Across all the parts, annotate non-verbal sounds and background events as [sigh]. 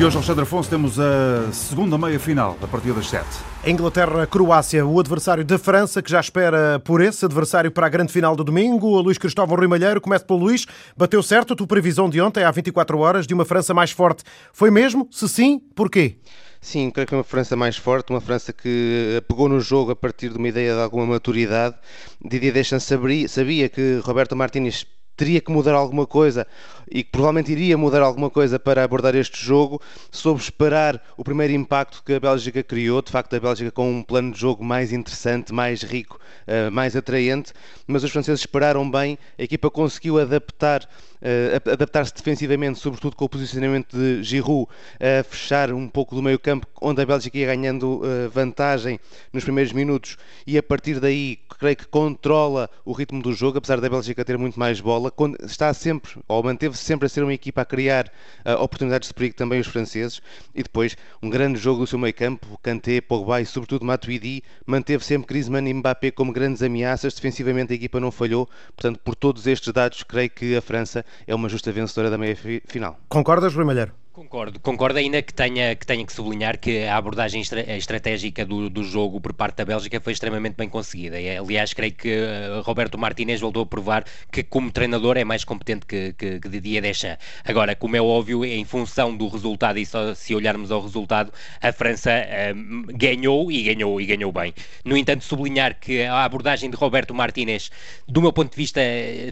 E hoje, Alexandre Afonso, temos a segunda meia-final, a partir das 7. Inglaterra-Croácia, o adversário da França, que já espera por esse adversário para a grande final do domingo. O Luís Cristóvão Rui Malheiro, começa pelo Luís. Bateu certo a tua previsão de ontem, há 24 horas, de uma França mais forte. Foi mesmo? Se sim, porquê? Sim, creio que é uma França mais forte, uma França que pegou no jogo a partir de uma ideia de alguma maturidade. Didier Deschamps sabia, sabia que Roberto Martínez teria que mudar alguma coisa e que provavelmente iria mudar alguma coisa para abordar este jogo, soube esperar o primeiro impacto que a Bélgica criou, de facto a Bélgica com um plano de jogo mais interessante, mais rico, eh, mais atraente, mas os franceses esperaram bem, a equipa conseguiu adaptar uh, adaptar-se defensivamente, sobretudo com o posicionamento de Giroud, a fechar um pouco do meio campo, onde a Bélgica ia ganhando uh, vantagem nos primeiros minutos e a partir daí creio que controla o ritmo do jogo, apesar da Bélgica ter muito mais bola, está sempre, ou manteve-se sempre a ser uma equipa a criar uh, oportunidades de perigo também os franceses e depois um grande jogo do seu meio campo, Kanté, Pogba e sobretudo Matuidi, manteve sempre Griezmann e Mbappé como grandes ameaças, defensivamente a equipa não falhou, portanto por todos estes dados creio que a França é uma justa vencedora da meia final. Concordas, Rui Malheiro? Concordo, concordo ainda que tenha que, tenha que sublinhar que a abordagem estra estratégica do, do jogo por parte da Bélgica foi extremamente bem conseguida. E, aliás, creio que uh, Roberto Martinez voltou a provar que, como treinador, é mais competente que, que, que Didier Deschamps. Agora, como é óbvio, em função do resultado, e só se olharmos ao resultado, a França uh, ganhou e ganhou e ganhou bem. No entanto, sublinhar que a abordagem de Roberto Martinez, do meu ponto de vista,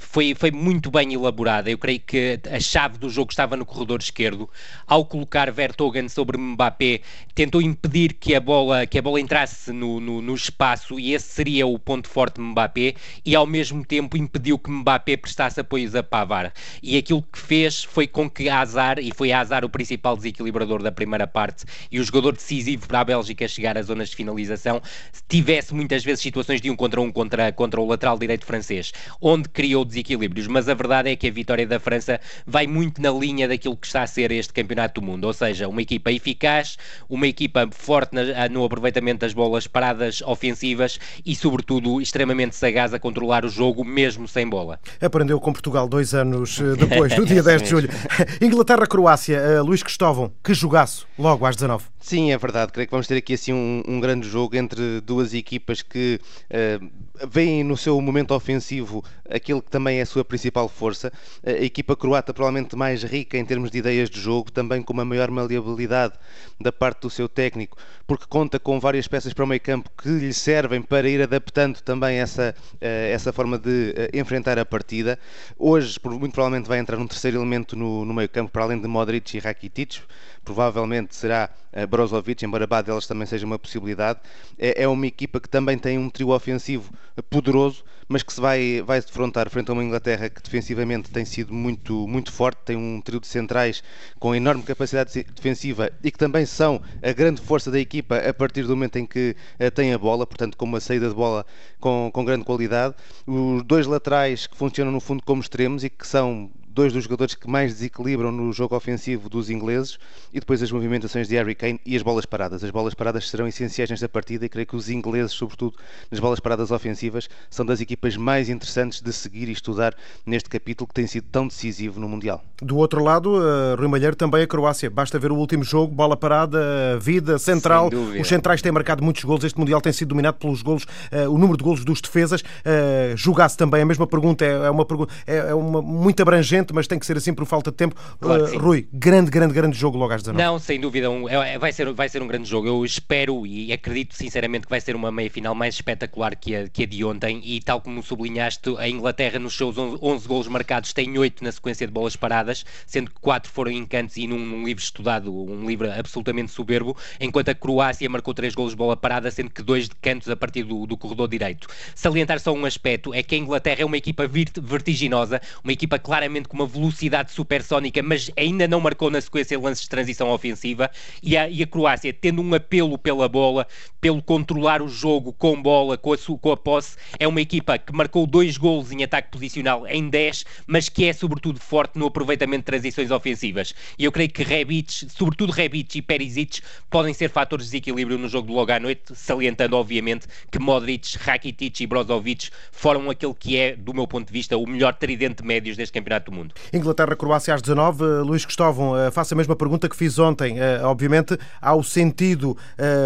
foi, foi muito bem elaborada. Eu creio que a chave do jogo estava no corredor esquerdo ao colocar Vertogen sobre Mbappé, tentou impedir que a bola, que a bola entrasse no, no, no espaço e esse seria o ponto forte de Mbappé e ao mesmo tempo impediu que Mbappé prestasse apoios a Pavar. E aquilo que fez foi com que Azar, e foi Azar o principal desequilibrador da primeira parte e o jogador decisivo para a Bélgica chegar às zonas de finalização, tivesse muitas vezes situações de um contra um contra, contra o lateral direito francês, onde criou desequilíbrios. Mas a verdade é que a vitória da França vai muito na linha daquilo que está a ser este campeonato do mundo, ou seja, uma equipa eficaz, uma equipa forte no aproveitamento das bolas paradas ofensivas e, sobretudo, extremamente sagaz a controlar o jogo mesmo sem bola. Aprendeu com Portugal dois anos eh, [laughs] depois, no dia 10 de julho. [laughs] Inglaterra-Croácia, eh, Luís Cristóvão, que jogaço, logo às 19. Sim, é verdade. Creio que vamos ter aqui assim um, um grande jogo entre duas equipas que uh, veem no seu momento ofensivo aquilo que também é a sua principal força. A equipa croata provavelmente mais rica em termos de ideias de jogo, também com uma maior maleabilidade da parte do seu técnico, porque conta com várias peças para o meio campo que lhe servem para ir adaptando também essa, uh, essa forma de uh, enfrentar a partida. Hoje, muito provavelmente, vai entrar um terceiro elemento no, no meio campo, para além de Modric e Rakitic provavelmente será uh, Brozovic, embora Badelas também seja uma possibilidade. É, é, uma equipa que também tem um trio ofensivo poderoso, mas que se vai, vai defrontar frente a uma Inglaterra que defensivamente tem sido muito, muito forte, tem um trio de centrais com enorme capacidade defensiva e que também são a grande força da equipa a partir do momento em que uh, tem a bola, portanto com uma saída de bola com, com grande qualidade. Os dois laterais que funcionam no fundo como extremos e que são dois dos jogadores que mais desequilibram no jogo ofensivo dos ingleses e depois as movimentações de Harry Kane e as bolas paradas. As bolas paradas serão essenciais nesta partida e creio que os ingleses, sobretudo nas bolas paradas ofensivas, são das equipas mais interessantes de seguir e estudar neste capítulo que tem sido tão decisivo no Mundial. Do outro lado, uh, Rui Malheiro, também a Croácia. Basta ver o último jogo, bola parada, vida central. Os centrais têm marcado muitos golos. Este Mundial tem sido dominado pelos golos, uh, o número de golos dos defesas. Uh, Julgasse também a mesma pergunta, é, é uma pergunta é, é uma muito abrangente mas tem que ser assim por falta de tempo. Claro uh, Rui, grande, grande, grande jogo logo às 19. Não, sem dúvida, um, é, é, vai, ser, vai ser um grande jogo. Eu espero e acredito sinceramente que vai ser uma meia final mais espetacular que a, que a de ontem. E tal como sublinhaste, a Inglaterra nos seus 11, 11 golos marcados tem 8 na sequência de bolas paradas, sendo que 4 foram em cantos e num, num livro estudado, um livro absolutamente soberbo, enquanto a Croácia marcou 3 golos de bola parada, sendo que 2 de cantos a partir do, do corredor direito. Salientar só um aspecto, é que a Inglaterra é uma equipa vertiginosa, uma equipa claramente com uma velocidade supersónica, mas ainda não marcou na sequência lances de transição ofensiva. E a, e a Croácia, tendo um apelo pela bola, pelo controlar o jogo com bola, com a, com a posse, é uma equipa que marcou dois golos em ataque posicional em 10, mas que é sobretudo forte no aproveitamento perfeitamente transições ofensivas. E eu creio que Rebic, sobretudo Rebic e Perisic, podem ser fatores de desequilíbrio no jogo de logo à noite, salientando, obviamente, que Modric, Rakitic e Brozovic foram aquele que é, do meu ponto de vista, o melhor tridente médios deste Campeonato do Mundo. Inglaterra-Croácia às 19. Luís Cristóvão, eh, faço a mesma pergunta que fiz ontem. Eh, obviamente, há o sentido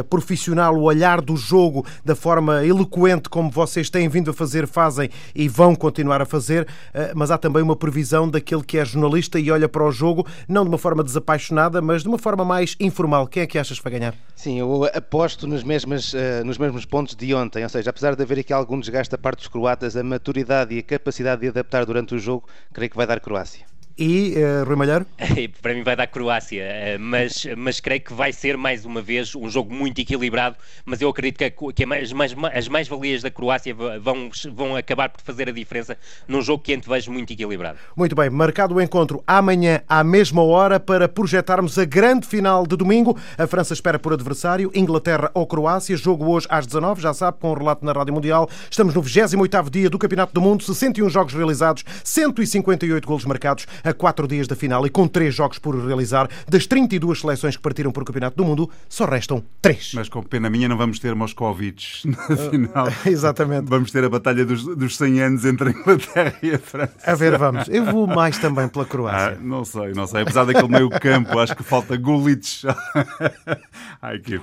profissional, o olhar do jogo da forma eloquente como vocês têm vindo a fazer, fazem e vão continuar a fazer, mas há também uma previsão daquele que é jornalista e olha para o jogo, não de uma forma desapaixonada, mas de uma forma mais informal. Quem é que achas que vai ganhar? Sim, eu aposto nos mesmos, nos mesmos pontos de ontem, ou seja, apesar de haver aqui algum desgaste da parte dos croatas, a maturidade e a capacidade de adaptar durante o jogo, creio que vai dar Croácia. E uh, Rui Malheiro? [laughs] Para mim vai dar Croácia, eh, mas, mas creio que vai ser mais uma vez um jogo muito equilibrado. Mas eu acredito que, que as, mais, as mais-valias da Croácia vão, vão acabar por fazer a diferença num jogo que antevejo muito equilibrado. Muito bem, marcado o encontro amanhã à mesma hora para projetarmos a grande final de domingo. A França espera por adversário, Inglaterra ou Croácia. Jogo hoje às 19, já sabe, com o um relato na Rádio Mundial. Estamos no 28º dia do Campeonato do Mundo, 61 jogos realizados, 158 golos marcados a quatro dias da final e com três jogos por realizar, das 32 seleções que partiram para o Campeonato do Mundo, só restam três. Mas com pena minha não vamos ter Moscovitch [laughs] na uh, final. Exatamente. Vamos ter a batalha dos, dos 100 anos entre a Inglaterra e a França. A ver, vamos. Eu vou mais também pela Croácia. Ah, não sei, não sei. Apesar daquele meio campo, acho que falta Gullit. [laughs] Ai, que